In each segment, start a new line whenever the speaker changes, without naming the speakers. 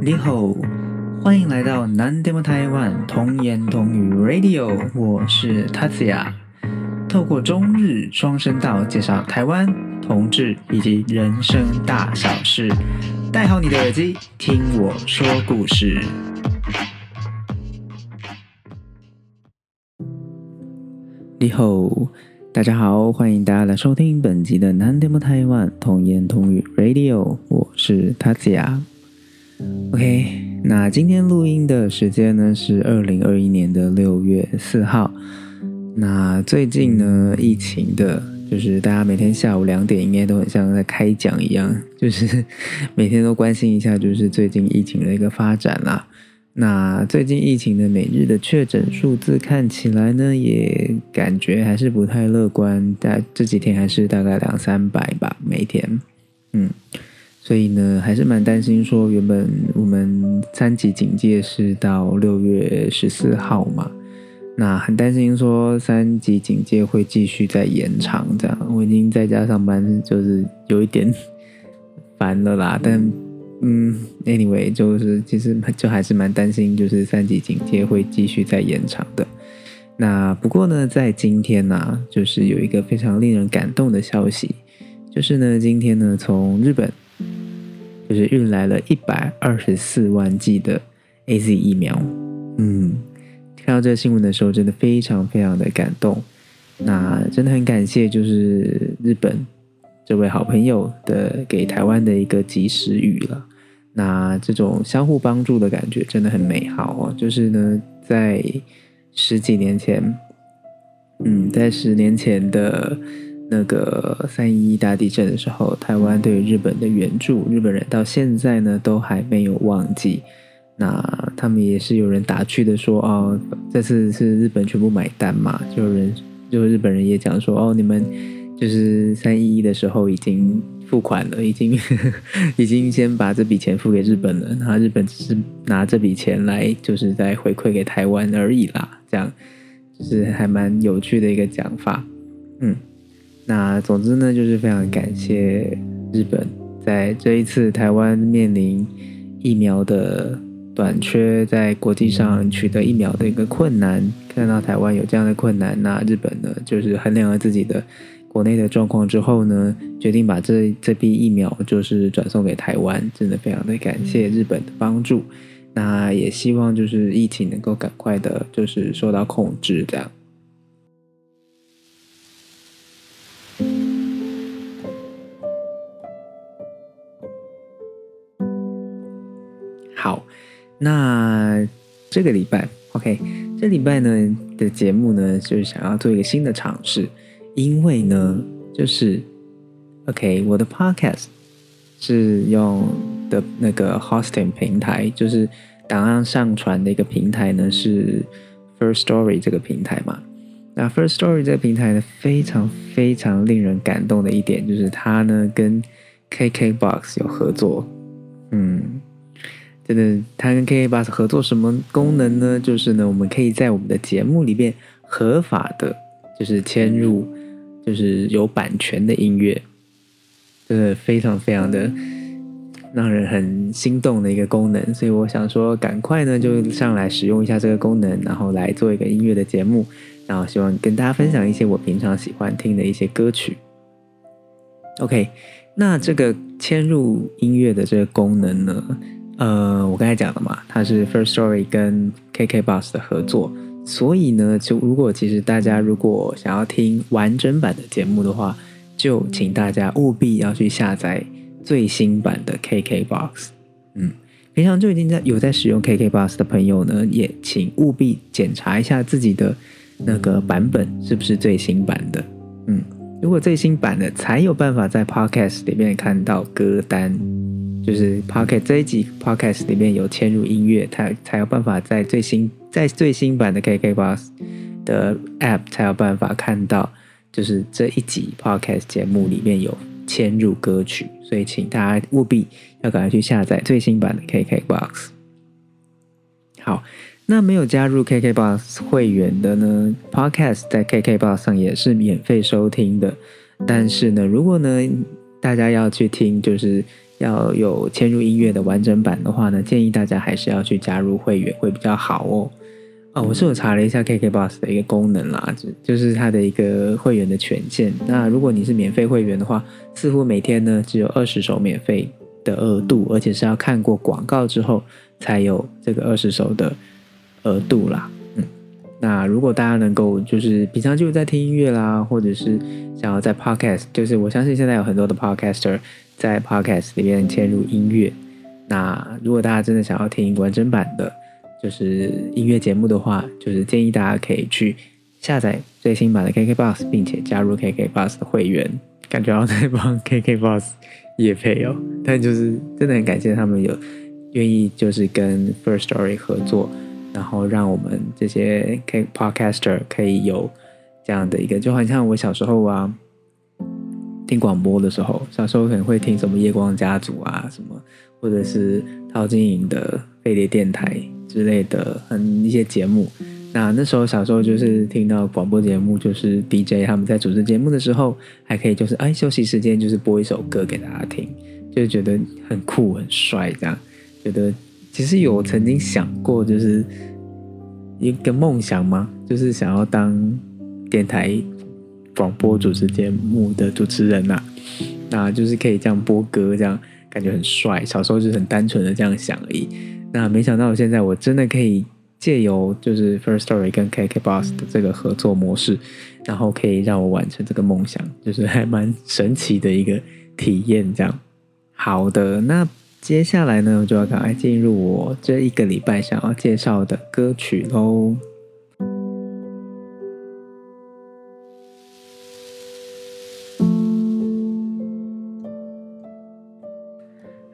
你好，欢迎来到南 demo 台湾童言童语 Radio，我是 tatya 透过中日双声道介绍台湾同志以及人生大小事，戴好你的耳机，听我说故事。你好，大家好，欢迎大家来收听本集的南 demo 台湾童言童语 Radio，我是 tatya。OK，那今天录音的时间呢是二零二一年的六月四号。那最近呢，疫情的，就是大家每天下午两点应该都很像在开讲一样，就是每天都关心一下，就是最近疫情的一个发展啦。那最近疫情的每日的确诊数字看起来呢，也感觉还是不太乐观，但这几天还是大概两三百吧，每天，嗯。所以呢，还是蛮担心。说原本我们三级警戒是到六月十四号嘛，那很担心说三级警戒会继续再延长。这样我已经在家上班，就是有一点烦了啦。但嗯，anyway，就是其实就还是蛮担心，就是三级警戒会继续再延长的。那不过呢，在今天呢，就是有一个非常令人感动的消息，就是呢，今天呢，从日本。就是运来了一百二十四万剂的 A Z 疫苗，嗯，看到这个新闻的时候，真的非常非常的感动。那真的很感谢，就是日本这位好朋友的给台湾的一个及时雨了。那这种相互帮助的感觉真的很美好哦。就是呢，在十几年前，嗯，在十年前的。那个三一一大地震的时候，台湾对日本的援助，日本人到现在呢都还没有忘记。那他们也是有人打趣的说：“哦，这次是日本全部买单嘛？”就有人就日本人也讲说：“哦，你们就是三一一的时候已经付款了，已经 已经先把这笔钱付给日本了，然后日本只是拿这笔钱来就是在回馈给台湾而已啦。”这样就是还蛮有趣的一个讲法，嗯。那总之呢，就是非常感谢日本在这一次台湾面临疫苗的短缺，在国际上取得疫苗的一个困难，看到台湾有这样的困难，那日本呢，就是衡量了自己的国内的状况之后呢，决定把这这批疫苗就是转送给台湾，真的非常的感谢日本的帮助。那也希望就是疫情能够赶快的，就是受到控制，这样。那这个礼拜，OK，这礼拜呢的节目呢，就是想要做一个新的尝试，因为呢，就是 OK，我的 Podcast 是用的那个 Hosting 平台，就是档案上传的一个平台呢，是 First Story 这个平台嘛。那 First Story 这个平台呢，非常非常令人感动的一点，就是它呢跟 KKBox 有合作，嗯。真的，他跟 K K Bus 合作什么功能呢？就是呢，我们可以在我们的节目里面合法的，就是嵌入，就是有版权的音乐，真的非常非常的让人很心动的一个功能。所以我想说，赶快呢就上来使用一下这个功能，然后来做一个音乐的节目，然后希望跟大家分享一些我平常喜欢听的一些歌曲。OK，那这个嵌入音乐的这个功能呢？呃，我刚才讲了嘛，它是 First Story 跟 KK Bus 的合作，所以呢，就如果其实大家如果想要听完整版的节目的话，就请大家务必要去下载最新版的 KK Bus。嗯，平常就已经在有在使用 KK Bus 的朋友呢，也请务必检查一下自己的那个版本是不是最新版的。嗯，如果最新版的，才有办法在 Podcast 里面看到歌单。就是 Pocket 这一集 Podcast 里面有嵌入音乐，才才有办法在最新在最新版的 KKBox 的 App 才有办法看到，就是这一集 Podcast 节目里面有嵌入歌曲，所以请大家务必要赶快去下载最新版的 KKBox。好，那没有加入 KKBox 会员的呢，Podcast 在 KKBox 上也是免费收听的，但是呢，如果呢大家要去听，就是要有嵌入音乐的完整版的话呢，建议大家还是要去加入会员会比较好哦。哦，我是有查了一下 KKBOX 的一个功能啦，就就是它的一个会员的权限。那如果你是免费会员的话，似乎每天呢只有二十首免费的额度，而且是要看过广告之后才有这个二十首的额度啦。嗯，那如果大家能够就是平常就在听音乐啦，或者是想要在 Podcast，就是我相信现在有很多的 Podcaster 在 Podcast 里面嵌入音乐。那如果大家真的想要听完整版的，就是音乐节目的话，就是建议大家可以去下载最新版的 KKBOX，并且加入 KKBOX 的会员。感觉要在帮 KKBOX 也配哦，但就是真的很感谢他们有愿意就是跟 First Story 合作，然后让我们这些 K Podcaster 可以有这样的一个，就好像我小时候啊听广播的时候，小时候可能会听什么夜光家族啊什么，或者是陶晶莹的飞碟电台。之类的很一些节目，那那时候小时候就是听到广播节目，就是 DJ 他们在主持节目的时候，还可以就是哎休息时间就是播一首歌给大家听，就觉得很酷很帅这样。觉得其实有曾经想过，就是一个梦想吗？就是想要当电台广播主持节目的主持人呐，那就是可以这样播歌，这样感觉很帅。小时候就是很单纯的这样想而已。那没想到现在我真的可以借由就是 First Story 跟 KK Boss 的这个合作模式，然后可以让我完成这个梦想，就是 还蛮神奇的一个体验。这样，好的，那接下来呢，我就要赶快进入我这一个礼拜想要介绍的歌曲喽。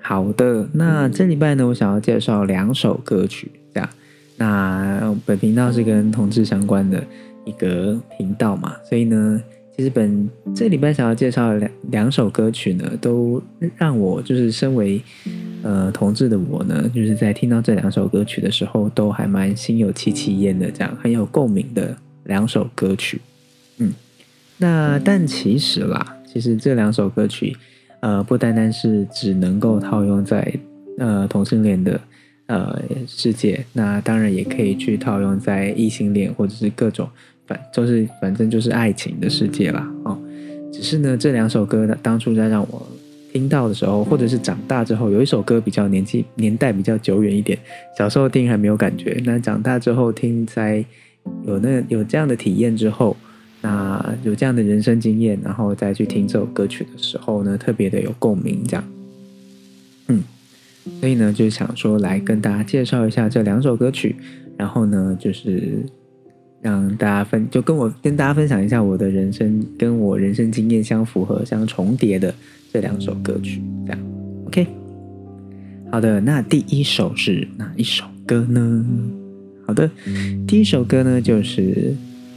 好的，那这礼拜呢，我想要介绍两首歌曲，这样。那本频道是跟同志相关的一个频道嘛，所以呢，其实本这礼拜想要介绍两两首歌曲呢，都让我就是身为呃同志的我呢，就是在听到这两首歌曲的时候，都还蛮心有戚戚焉的，这样很有共鸣的两首歌曲。嗯，那但其实啦，其实这两首歌曲。呃，不单单是只能够套用在呃同性恋的呃世界，那当然也可以去套用在异性恋或者是各种反，就是反正就是爱情的世界啦。哦，只是呢，这两首歌呢，当初在让我听到的时候，或者是长大之后，有一首歌比较年纪年代比较久远一点，小时候听还没有感觉，那长大之后听，在有那有这样的体验之后。那有这样的人生经验，然后再去听这首歌曲的时候呢，特别的有共鸣，这样，嗯，所以呢，就想说来跟大家介绍一下这两首歌曲，然后呢，就是让大家分，就跟我跟大家分享一下我的人生跟我人生经验相符合、相重叠的这两首歌曲，这样，OK，好的，那第一首是哪一首歌呢？好的，第一首歌呢就是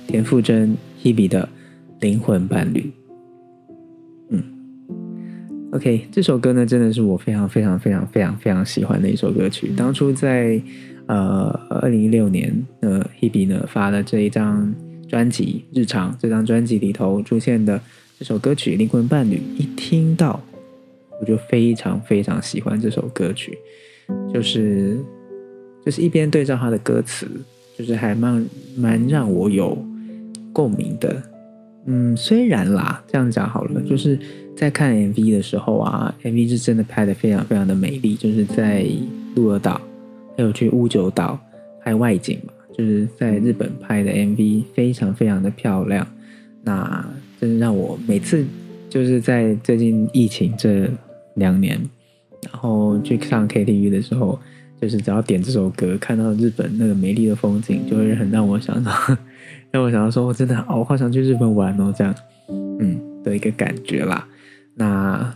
田馥甄。Hebe 的灵魂伴侣，嗯，OK，这首歌呢，真的是我非常非常非常非常非常喜欢的一首歌曲。当初在呃二零一六年，呃，Hebe 呢发了这一张专辑《日常》，这张专辑里头出现的这首歌曲《灵魂伴侣》，一听到我就非常非常喜欢这首歌曲，就是就是一边对照他的歌词，就是还蛮蛮让我有。共鸣的，嗯，虽然啦，这样讲好了，就是在看 MV 的时候啊，MV 是真的拍的非常非常的美丽，就是在鹿儿岛，还有去乌九岛拍外景嘛，就是在日本拍的 MV，非常非常的漂亮。那真的让我每次就是在最近疫情这两年，然后去上 KTV 的时候，就是只要点这首歌，看到日本那个美丽的风景，就会很让我想到。我想到说，我真的好，好想去日本玩哦，这样，嗯的一个感觉啦。那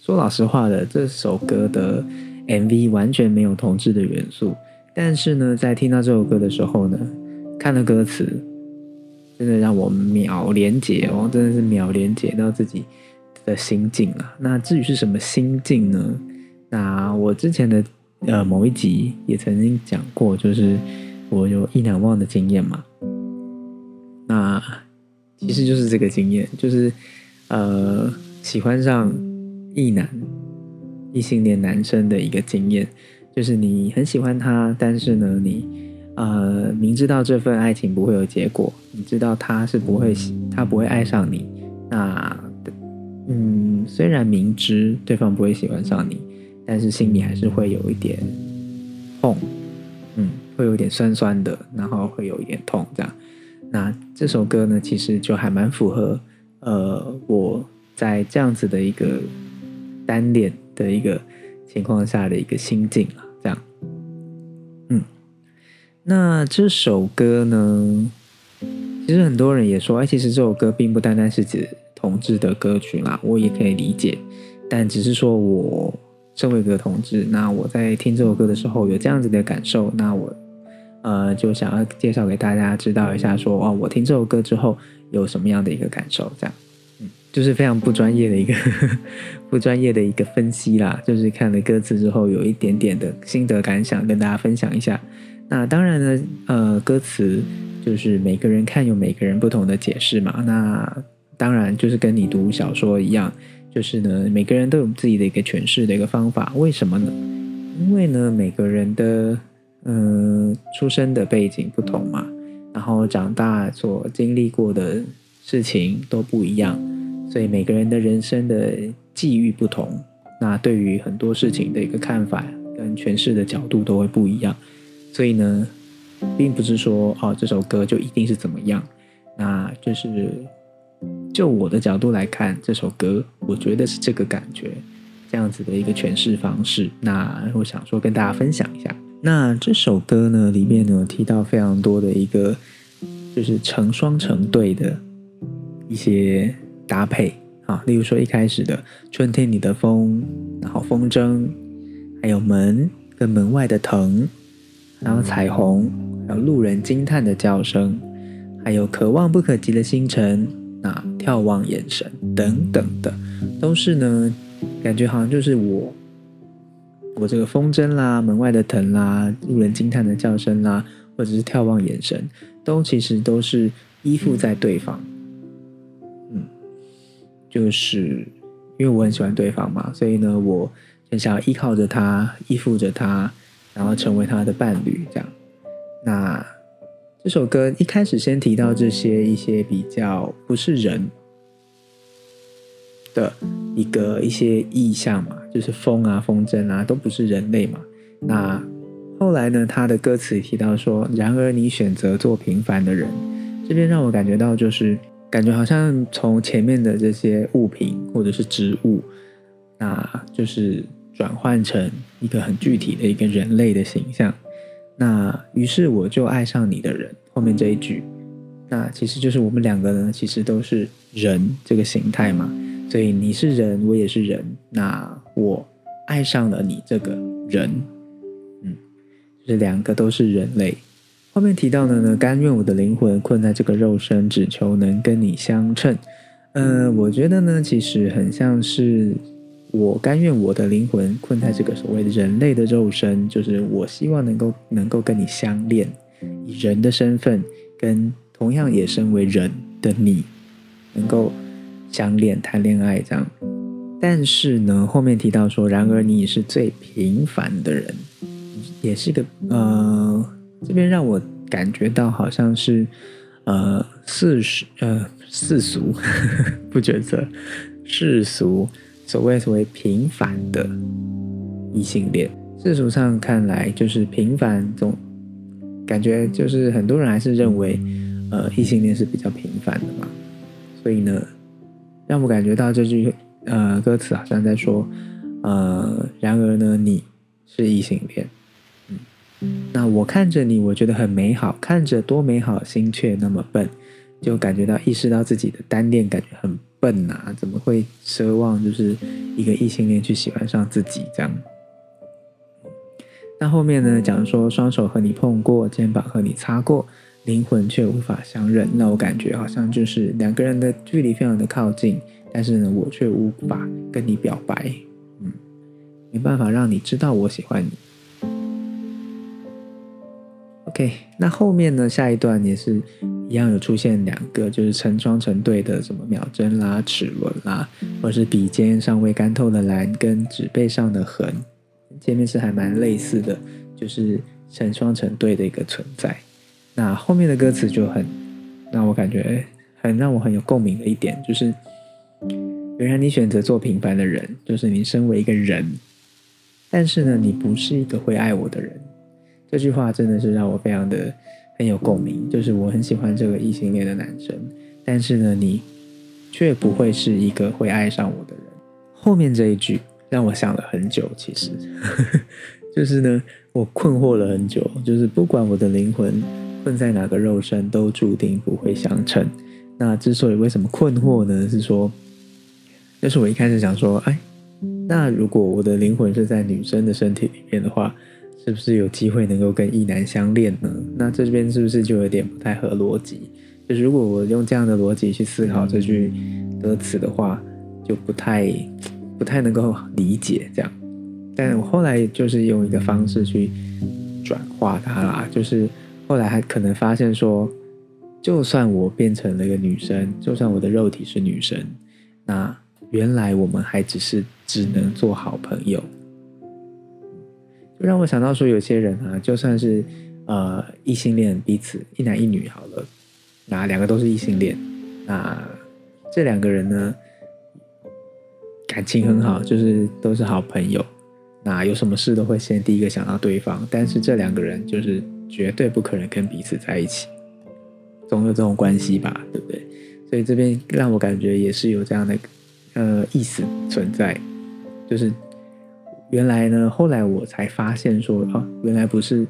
说老实话的，这首歌的 MV 完全没有同志的元素，但是呢，在听到这首歌的时候呢，看了歌词，真的让我秒连接哦，真的是秒连接到自己的心境啊。那至于是什么心境呢？那我之前的呃某一集也曾经讲过，就是我有一两忘的经验嘛。那其实就是这个经验，就是呃喜欢上异男，异性恋男生的一个经验，就是你很喜欢他，但是呢，你呃明知道这份爱情不会有结果，你知道他是不会他不会爱上你，那嗯，虽然明知对方不会喜欢上你，但是心里还是会有一点痛，嗯，会有点酸酸的，然后会有一点痛这样。那这首歌呢，其实就还蛮符合呃我在这样子的一个单恋。的一个情况下的一个心境啊，这样，嗯，那这首歌呢，其实很多人也说，哎，其实这首歌并不单单是指同志的歌曲啦，我也可以理解，但只是说我身为一个同志，那我在听这首歌的时候有这样子的感受，那我呃就想要介绍给大家知道一下，说哦，我听这首歌之后有什么样的一个感受，这样。嗯就是非常不专业的一个 不专业的一个分析啦，就是看了歌词之后有一点点的心得感想跟大家分享一下。那当然呢，呃，歌词就是每个人看有每个人不同的解释嘛。那当然就是跟你读小说一样，就是呢每个人都有自己的一个诠释的一个方法。为什么呢？因为呢每个人的嗯出生的背景不同嘛，然后长大所经历过的事情都不一样。所以每个人的人生的际遇不同，那对于很多事情的一个看法跟诠释的角度都会不一样。所以呢，并不是说哦这首歌就一定是怎么样，那就是就我的角度来看这首歌，我觉得是这个感觉，这样子的一个诠释方式。那我想说跟大家分享一下。那这首歌呢里面呢有提到非常多的一个就是成双成对的一些。搭配啊，例如说一开始的春天里的风，然后风筝，还有门跟门外的藤，然后彩虹，还有路人惊叹的叫声，还有可望不可及的星辰，那眺望眼神等等的，都是呢，感觉好像就是我，我这个风筝啦，门外的藤啦，路人惊叹的叫声啦，或者是眺望眼神，都其实都是依附在对方。嗯就是因为我很喜欢对方嘛，所以呢，我很想要依靠着他，依附着他，然后成为他的伴侣。这样，那这首歌一开始先提到这些一些比较不是人的一个一些意象嘛，就是风啊、风筝啊，都不是人类嘛。那后来呢，他的歌词提到说：“然而你选择做平凡的人。”这边让我感觉到就是。感觉好像从前面的这些物品或者是植物，那就是转换成一个很具体的一个人类的形象。那于是我就爱上你的人，后面这一句，那其实就是我们两个呢，其实都是人这个形态嘛。所以你是人，我也是人，那我爱上了你这个人，嗯，就是两个都是人类。后面提到的呢，甘愿我的灵魂困在这个肉身，只求能跟你相称。呃，我觉得呢，其实很像是我甘愿我的灵魂困在这个所谓人类的肉身，就是我希望能够能够跟你相恋，以人的身份跟同样也身为人的你能够相恋谈恋爱这样。但是呢，后面提到说，然而你是最平凡的人，也是一个呃。这边让我感觉到好像是，呃，世俗，呃，世俗，不觉得世俗所谓所谓平凡的异性恋，世俗上看来就是平凡，总感觉就是很多人还是认为，呃，异性恋是比较平凡的嘛，所以呢，让我感觉到这句呃歌词好像在说，呃，然而呢，你是异性恋。那我看着你，我觉得很美好，看着多美好，心却那么笨，就感觉到意识到自己的单恋感觉很笨呐，怎么会奢望就是一个异性恋去喜欢上自己这样？那后面呢，讲说双手和你碰过，肩膀和你擦过，灵魂却无法相认，那我感觉好像就是两个人的距离非常的靠近，但是呢，我却无法跟你表白，嗯，没办法让你知道我喜欢你。OK，那后面呢？下一段也是一样有出现两个，就是成双成对的什么秒针啦、齿轮啦，或者是笔尖尚未干透的蓝跟纸背上的痕，前面是还蛮类似的，就是成双成对的一个存在。那后面的歌词就很让我感觉很让我很有共鸣的一点，就是原来你选择做平凡的人，就是你身为一个人，但是呢，你不是一个会爱我的人。这句话真的是让我非常的。很有共鸣，就是我很喜欢这个异性恋的男生，但是呢，你却不会是一个会爱上我的人。后面这一句让我想了很久，其实 就是呢，我困惑了很久，就是不管我的灵魂困在哪个肉身，都注定不会相称。那之所以为什么困惑呢？是说，就是我一开始想说，哎，那如果我的灵魂是在女生的身体里面的话。是不是有机会能够跟异男相恋呢？那这边是不是就有点不太合逻辑？就是如果我用这样的逻辑去思考这句歌词的话，就不太不太能够理解这样。但我后来就是用一个方式去转化它啦，就是后来还可能发现说，就算我变成了一个女生，就算我的肉体是女生，那原来我们还只是只能做好朋友。就让我想到说，有些人啊，就算是呃异性恋，彼此一男一女好了，那两个都是异性恋，那这两个人呢感情很好，就是都是好朋友，那有什么事都会先第一个想到对方，但是这两个人就是绝对不可能跟彼此在一起，总有这种关系吧，对不对？所以这边让我感觉也是有这样的呃意思存在，就是。原来呢，后来我才发现说啊，原来不是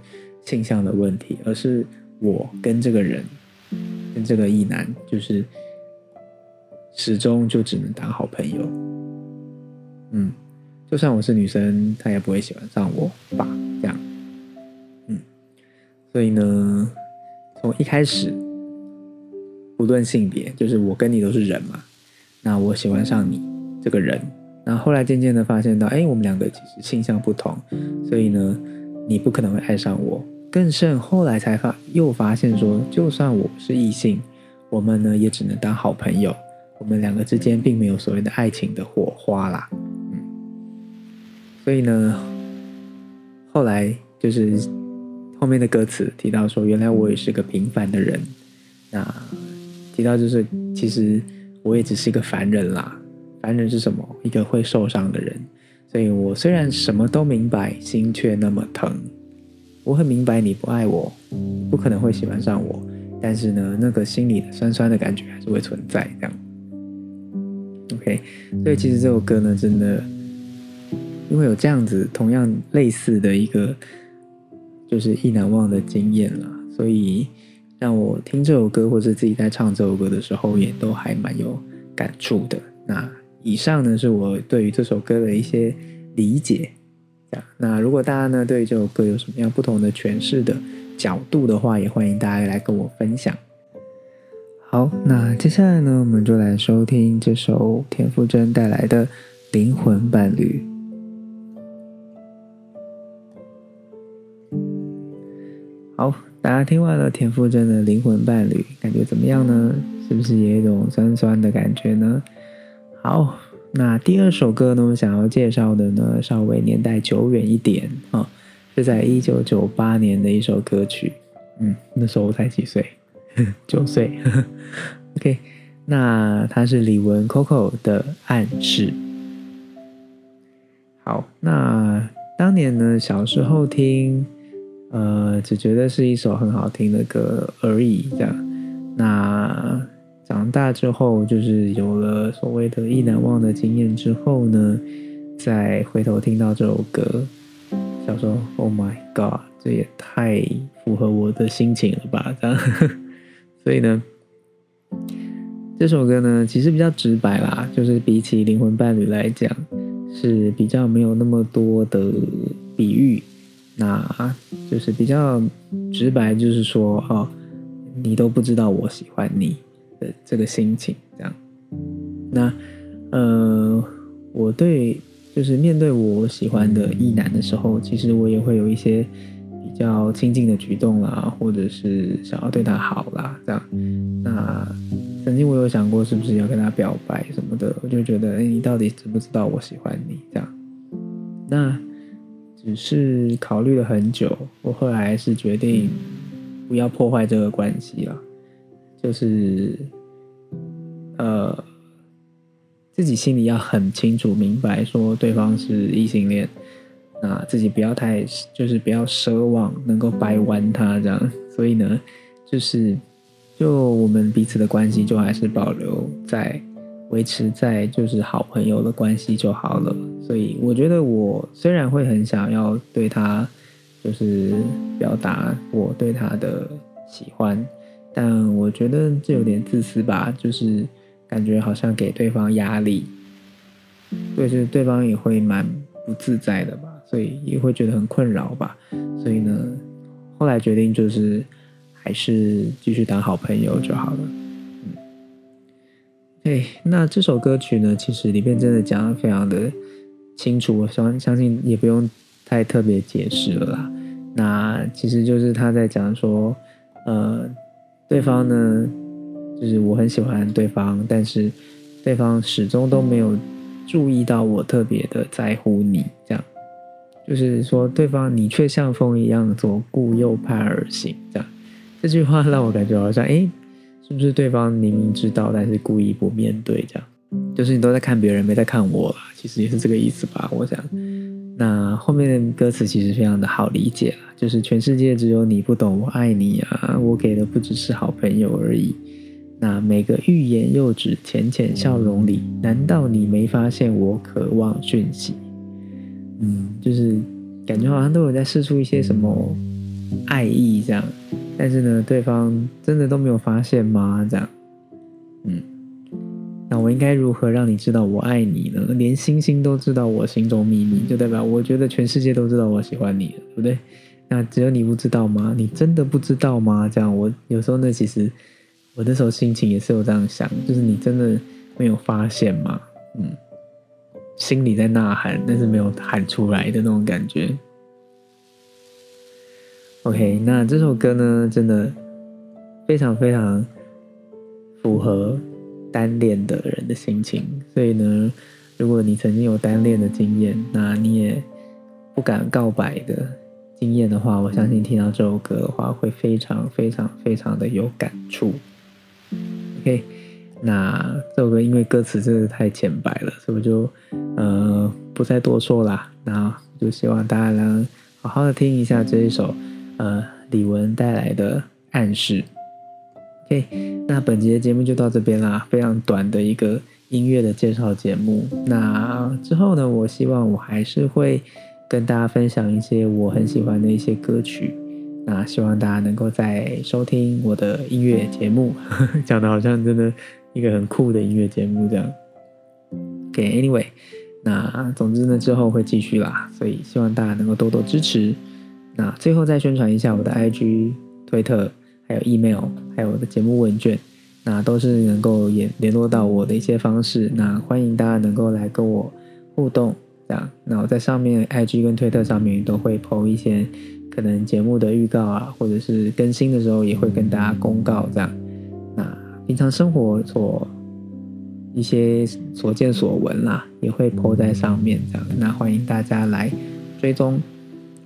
性向的问题，而是我跟这个人，跟这个异男，就是始终就只能当好朋友。嗯，就算我是女生，他也不会喜欢上我吧？所以呢，从一开始，不论性别，就是我跟你都是人嘛，那我喜欢上你这个人。然后后来渐渐的发现到，哎，我们两个其实性向不同，所以呢，你不可能会爱上我。更甚，后来才发又发现说，就算我是异性，我们呢也只能当好朋友。我们两个之间并没有所谓的爱情的火花啦。嗯，所以呢，后来就是后面的歌词提到说，原来我也是个平凡的人。那提到就是其实我也只是一个凡人啦。凡人是什么？一个会受伤的人。所以我虽然什么都明白，心却那么疼。我很明白你不爱我，不可能会喜欢上我。但是呢，那个心里的酸酸的感觉还是会存在。这样，OK。所以其实这首歌呢，真的因为有这样子同样类似的一个就是意难忘的经验了，所以让我听这首歌或者自己在唱这首歌的时候，也都还蛮有感触的。那。以上呢是我对于这首歌的一些理解，那如果大家呢对这首歌有什么样不同的诠释的角度的话，也欢迎大家来跟我分享。好，那接下来呢，我们就来收听这首田馥甄带来的《灵魂伴侣》。大家听完了田馥甄的《灵魂伴侣》，感觉怎么样呢？是不是也有一种酸酸的感觉呢？好，那第二首歌呢？我想要介绍的呢，稍微年代久远一点啊，是在一九九八年的一首歌曲。嗯，那时候我才几岁，九岁。OK，那它是李玟 Coco 的《暗示》。好，那当年呢，小时候听，呃，只觉得是一首很好听的歌而已，这样。那。长大之后，就是有了所谓的意难忘的经验之后呢，再回头听到这首歌，想说：“Oh my God，这也太符合我的心情了吧！”这样，所以呢，这首歌呢其实比较直白啦，就是比起灵魂伴侣来讲，是比较没有那么多的比喻，那就是比较直白，就是说哦，你都不知道我喜欢你。的这个心情，这样，那呃，我对就是面对我喜欢的异男的时候，其实我也会有一些比较亲近的举动啦，或者是想要对他好啦，这样。那曾经我有想过是不是要跟他表白什么的，我就觉得，哎，你到底知不知道我喜欢你？这样。那只是考虑了很久，我后来是决定不要破坏这个关系了，就是呃，自己心里要很清楚明白，说对方是异性恋。那自己不要太，就是不要奢望能够掰弯他这样，所以呢，就是就我们彼此的关系就还是保留在维持在就是好朋友的关系就好了。所以我觉得我虽然会很想要对他就是表达我对他的喜欢，但我觉得这有点自私吧，就是感觉好像给对方压力，对，就是对方也会蛮不自在的吧。所以也会觉得很困扰吧，所以呢，后来决定就是还是继续当好朋友就好了。嗯，对，那这首歌曲呢，其实里面真的讲的非常的清楚，我相相信也不用太特别解释了啦。那其实就是他在讲说，呃，对方呢，就是我很喜欢对方，但是对方始终都没有注意到我特别的在乎你这样。就是说，对方你却像风一样左顾右盼而行，这样这句话让我感觉好像，哎，是不是对方明明知道，但是故意不面对？这样，就是你都在看别人，没在看我其实也是这个意思吧？我想，那后面的歌词其实非常的好理解了，就是全世界只有你不懂我爱你啊，我给的不只是好朋友而已。那每个欲言又止、浅浅笑容里，难道你没发现我渴望讯息？嗯，就是感觉好像都有在试出一些什么爱意这样，但是呢，对方真的都没有发现吗？这样，嗯，那我应该如何让你知道我爱你呢？连星星都知道我心中秘密，就代表我觉得全世界都知道我喜欢你了，对不对？那只有你不知道吗？你真的不知道吗？这样，我有时候呢，其实我那时候心情也是有这样想，就是你真的没有发现吗？嗯。心里在呐喊，但是没有喊出来的那种感觉。OK，那这首歌呢，真的非常非常符合单恋的人的心情。所以呢，如果你曾经有单恋的经验，那你也不敢告白的经验的话，我相信听到这首歌的话，会非常非常非常的有感触。OK。那这首歌因为歌词真的太浅白了，所以我就呃不再多说啦。那就希望大家能好好的听一下这一首呃李玟带来的暗示。OK，那本集的节目就到这边啦，非常短的一个音乐的介绍节目。那之后呢，我希望我还是会跟大家分享一些我很喜欢的一些歌曲。那希望大家能够在收听我的音乐节目，讲的好像真的。一个很酷的音乐节目，这样。OK，Anyway，那总之呢，之后会继续啦，所以希望大家能够多多支持。那最后再宣传一下我的 IG、推特，还有 email，还有我的节目问卷，那都是能够联联络到我的一些方式。那欢迎大家能够来跟我互动，这样。那我在上面 IG 跟推特上面都会 po 一些可能节目的预告啊，或者是更新的时候也会跟大家公告，这样。那平常生活所一些所见所闻啦，也会 PO 在上面这样。那欢迎大家来追踪。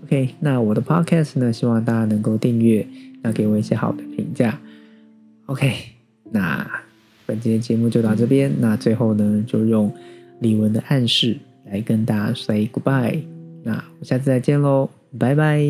OK，那我的 Podcast 呢，希望大家能够订阅，那给我一些好的评价。OK，那本期的节目就到这边。那最后呢，就用李玟的暗示来跟大家 say goodbye。那我下次再见喽，拜拜。